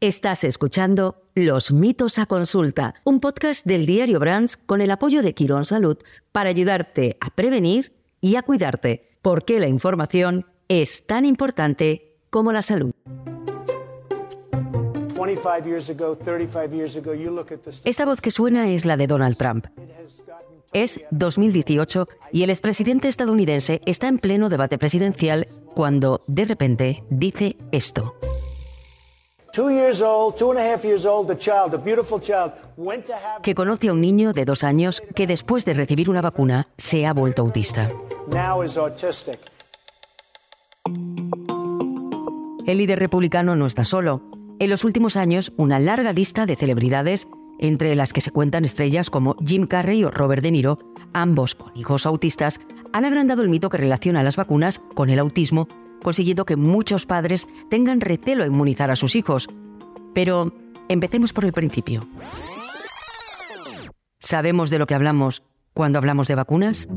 Estás escuchando Los mitos a consulta, un podcast del diario Brands con el apoyo de Quirón Salud para ayudarte a prevenir y a cuidarte, porque la información es tan importante como la salud. Esta voz que suena es la de Donald Trump. Es 2018 y el expresidente estadounidense está en pleno debate presidencial cuando de repente dice esto. Que conoce a un niño de dos años que después de recibir una vacuna se ha vuelto autista. El líder republicano no está solo. En los últimos años, una larga lista de celebridades, entre las que se cuentan estrellas como Jim Carrey o Robert De Niro, ambos con hijos autistas, han agrandado el mito que relaciona las vacunas con el autismo consiguiendo que muchos padres tengan recelo a inmunizar a sus hijos. Pero empecemos por el principio. ¿Sabemos de lo que hablamos cuando hablamos de vacunas?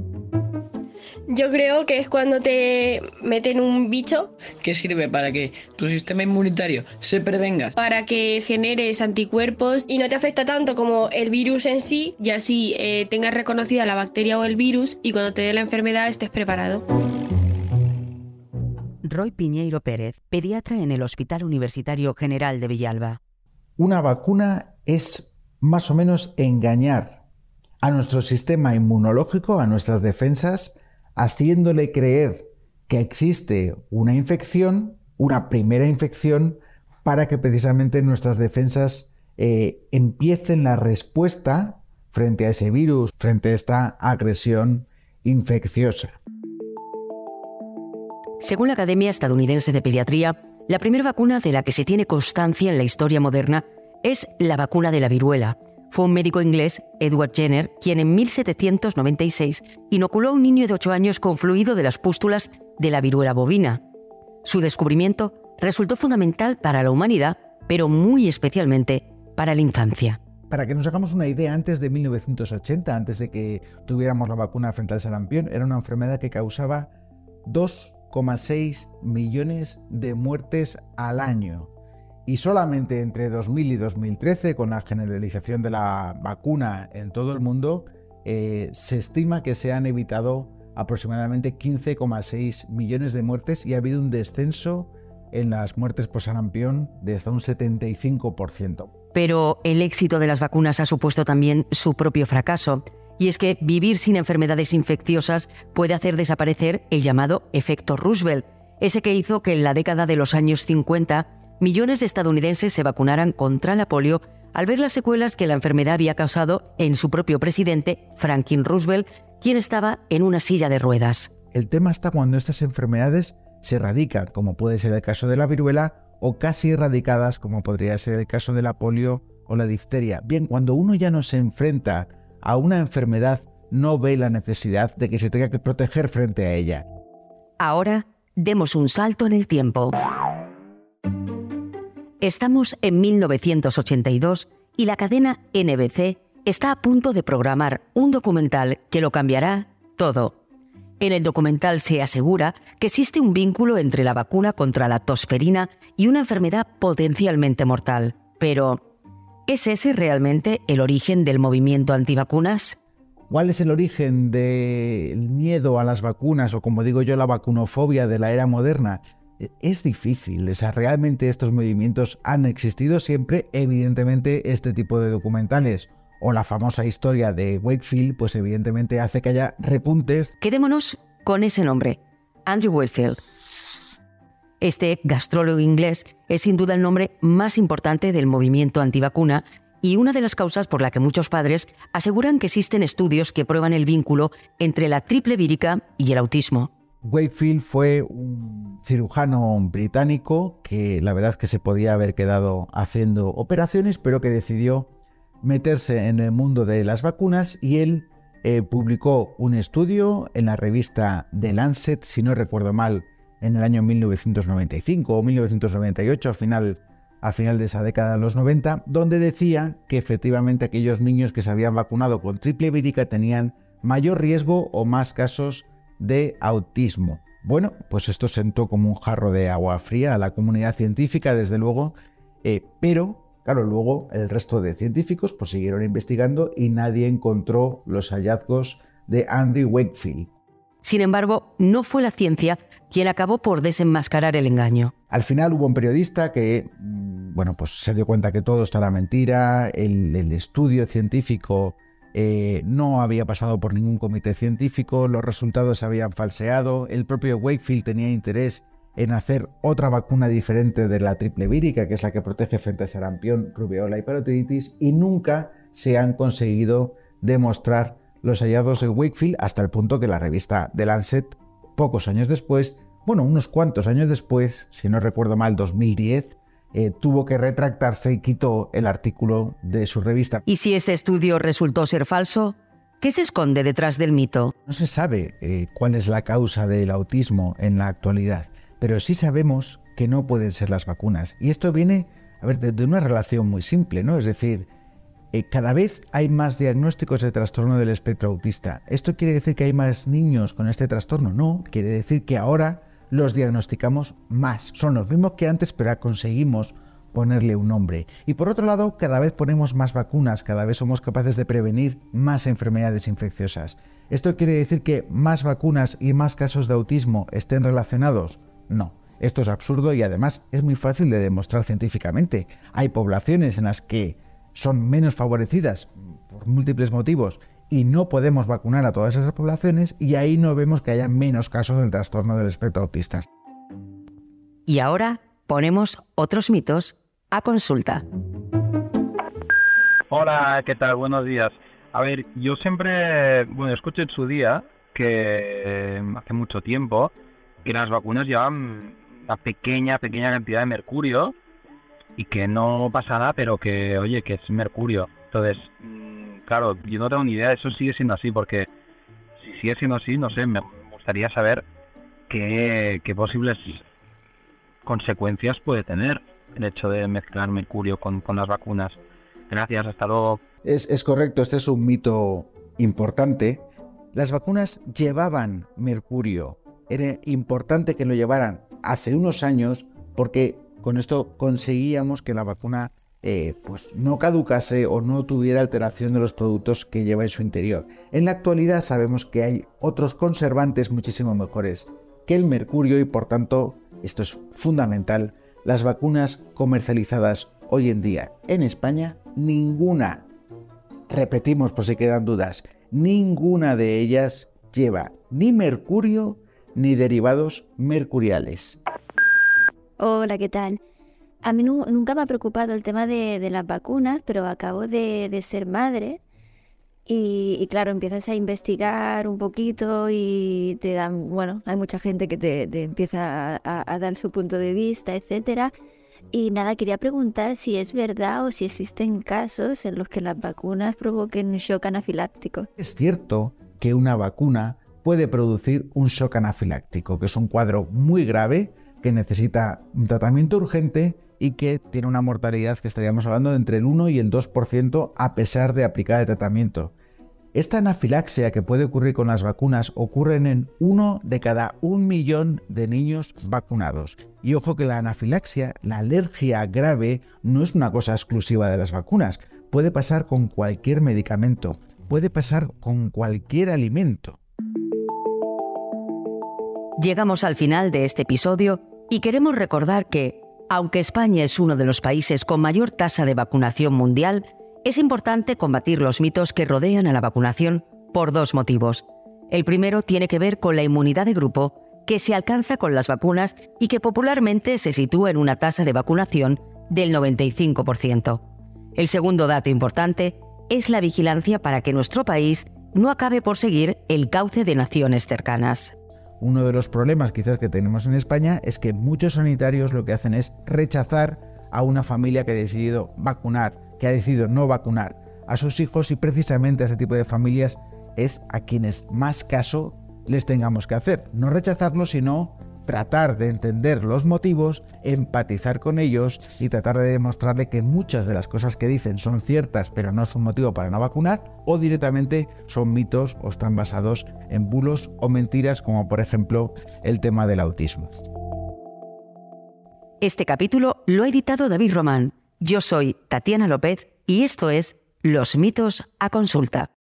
Yo creo que es cuando te meten un bicho. ¿Qué sirve para que tu sistema inmunitario se prevenga? Para que generes anticuerpos y no te afecta tanto como el virus en sí, y así eh, tengas reconocida la bacteria o el virus y cuando te dé la enfermedad estés preparado. Roy Piñeiro Pérez, pediatra en el Hospital Universitario General de Villalba. Una vacuna es más o menos engañar a nuestro sistema inmunológico, a nuestras defensas, haciéndole creer que existe una infección, una primera infección, para que precisamente nuestras defensas eh, empiecen la respuesta frente a ese virus, frente a esta agresión infecciosa. Según la Academia Estadounidense de Pediatría, la primera vacuna de la que se tiene constancia en la historia moderna es la vacuna de la viruela. Fue un médico inglés, Edward Jenner, quien en 1796 inoculó a un niño de 8 años con fluido de las pústulas de la viruela bovina. Su descubrimiento resultó fundamental para la humanidad, pero muy especialmente para la infancia. Para que nos hagamos una idea, antes de 1980, antes de que tuviéramos la vacuna frente al sarampión, era una enfermedad que causaba dos 6 millones de muertes al año. Y solamente entre 2000 y 2013, con la generalización de la vacuna en todo el mundo, eh, se estima que se han evitado aproximadamente 15,6 millones de muertes y ha habido un descenso en las muertes por sarampión de hasta un 75%. Pero el éxito de las vacunas ha supuesto también su propio fracaso y es que vivir sin enfermedades infecciosas puede hacer desaparecer el llamado efecto Roosevelt, ese que hizo que en la década de los años 50 millones de estadounidenses se vacunaran contra la polio al ver las secuelas que la enfermedad había causado en su propio presidente, Franklin Roosevelt, quien estaba en una silla de ruedas. El tema está cuando estas enfermedades se erradican, como puede ser el caso de la viruela, o casi erradicadas, como podría ser el caso de la polio o la difteria. Bien, cuando uno ya no se enfrenta a una enfermedad no ve la necesidad de que se tenga que proteger frente a ella. Ahora demos un salto en el tiempo. Estamos en 1982 y la cadena NBC está a punto de programar un documental que lo cambiará todo. En el documental se asegura que existe un vínculo entre la vacuna contra la tosferina y una enfermedad potencialmente mortal. Pero, ¿Es ese realmente el origen del movimiento antivacunas? ¿Cuál es el origen del miedo a las vacunas o como digo yo la vacunofobia de la era moderna? E, es difícil, o sea, realmente estos movimientos han existido siempre, evidentemente este tipo de documentales o la famosa historia de Wakefield, pues evidentemente hace que haya repuntes. Quedémonos con ese nombre, Andrew Wakefield. Este gastrólogo inglés es sin duda el nombre más importante del movimiento antivacuna y una de las causas por la que muchos padres aseguran que existen estudios que prueban el vínculo entre la triple vírica y el autismo. Wakefield fue un cirujano británico que la verdad es que se podía haber quedado haciendo operaciones, pero que decidió meterse en el mundo de las vacunas y él eh, publicó un estudio en la revista The Lancet, si no recuerdo mal, en el año 1995 o 1998, a final, a final de esa década de los 90, donde decía que efectivamente aquellos niños que se habían vacunado con triple vírica tenían mayor riesgo o más casos de autismo. Bueno, pues esto sentó como un jarro de agua fría a la comunidad científica, desde luego, Eh, pero, claro, luego el resto de científicos pues, siguieron investigando y nadie encontró los hallazgos de Andrew Wakefield. Sin embargo, no fue la ciencia quien acabó por desenmascarar el engaño. Al final hubo un periodista que, mm, bueno, pues se dio cuenta que todo esto era mentira, el, estudio científico eh, no había pasado por ningún comité científico, los resultados se habían falseado, el propio Wakefield tenía interés en hacer otra vacuna diferente de la triple vírica, que es la que protege frente a sarampión, rubiola y parotiditis, y nunca se han conseguido demostrar los hallazgos de Wakefield hasta el punto que la revista The Lancet, pocos años después, bueno, unos cuantos años después, si no recuerdo mal, 2010, eh, tuvo que retractarse y quitó el artículo de su revista. ¿Y si este estudio resultó ser falso? ¿Qué se esconde detrás del mito? No se sabe eh, cuál es la causa del autismo en la actualidad, pero sí sabemos que no pueden ser las vacunas. Y esto viene, a ver, de, de una relación muy simple, ¿no? Es decir, eh, cada vez hay más diagnósticos de trastorno del espectro autista. ¿Esto quiere decir que hay más niños con este trastorno? No, quiere decir que ahora los diagnosticamos más. Son los mismos que antes, pero conseguimos ponerle un nombre. Y por otro lado, cada vez ponemos más vacunas, cada vez somos capaces de prevenir más enfermedades infecciosas. ¿Esto quiere decir que más vacunas y más casos de autismo estén relacionados? No. Esto es absurdo y además es muy fácil de demostrar científicamente. Hay poblaciones en las que son menos favorecidas por múltiples motivos y no podemos vacunar a todas esas poblaciones y ahí no vemos que haya menos casos del trastorno del espectro autista. Y ahora ponemos otros mitos a consulta. Hola, ¿qué tal? Buenos días. A ver, yo siempre, bueno, escuché en su día que eh, hace mucho tiempo que las vacunas llevan una pequeña, pequeña cantidad de mercurio y que no pasa nada, pero que, oye, que es mercurio. Entonces, mm, claro, yo no tengo ni idea, eso sigue siendo así, porque si sigue siendo así, no sé, me gustaría saber qué, posibles consecuencias puede tener el hecho de mezclar mercurio con, las vacunas. Gracias, hasta luego. Es, es correcto, este es un mito importante. Las vacunas llevaban mercurio. Era importante que lo llevaran hace unos años porque con esto conseguíamos que la vacuna eh, pues no caducase o no tuviera alteración de los productos que lleva en su interior. En la actualidad sabemos que hay otros conservantes muchísimo mejores que el mercurio y por tanto, esto es fundamental, las vacunas comercializadas hoy en día en España, ninguna, repetimos por si quedan dudas, ninguna de ellas lleva ni mercurio ni derivados mercuriales. Hola, ¿qué tal? A mí nunca me ha preocupado el tema de, las vacunas, pero acabo de, ser madre y, claro, empiezas a investigar un poquito y te dan, bueno, hay mucha gente que te, empieza a, dar su punto de vista, etcétera. Y nada, quería preguntar si es verdad o si existen casos en los que las vacunas provoquen shock anafiláctico. Es cierto que una vacuna puede producir un shock anafiláctico, que es un cuadro muy grave que necesita un tratamiento urgente y que tiene una mortalidad que estaríamos hablando de entre el 1 y el 2% a pesar de aplicar el tratamiento. Esta anafilaxia que puede ocurrir con las vacunas ocurre en uno de cada un millón de niños vacunados. Y ojo que la anafilaxia, la alergia grave, no es una cosa exclusiva de las vacunas. Puede pasar con cualquier medicamento, puede pasar con cualquier alimento. Llegamos al final de este episodio y queremos recordar que, aunque España es uno de los países con mayor tasa de vacunación mundial, es importante combatir los mitos que rodean a la vacunación por dos motivos. El primero tiene que ver con la inmunidad de grupo que se alcanza con las vacunas y que popularmente se sitúa en una tasa de vacunación del 95%. El segundo dato importante es la vigilancia para que nuestro país no acabe por seguir el cauce de naciones cercanas. Uno de los problemas quizás que tenemos en España es que muchos sanitarios lo que hacen es rechazar a una familia que ha decidido vacunar, que ha decidido no vacunar a sus hijos y precisamente a ese tipo de familias es a quienes más caso les tengamos que hacer. No rechazarlos, sino tratar de entender los motivos, empatizar con ellos y tratar de demostrarle que muchas de las cosas que dicen son ciertas pero no son motivo para no vacunar o directamente son mitos o están basados en bulos o mentiras como por ejemplo el tema del autismo. Este capítulo lo ha editado David Román. Yo soy Tatiana López y esto es Los mitos a consulta.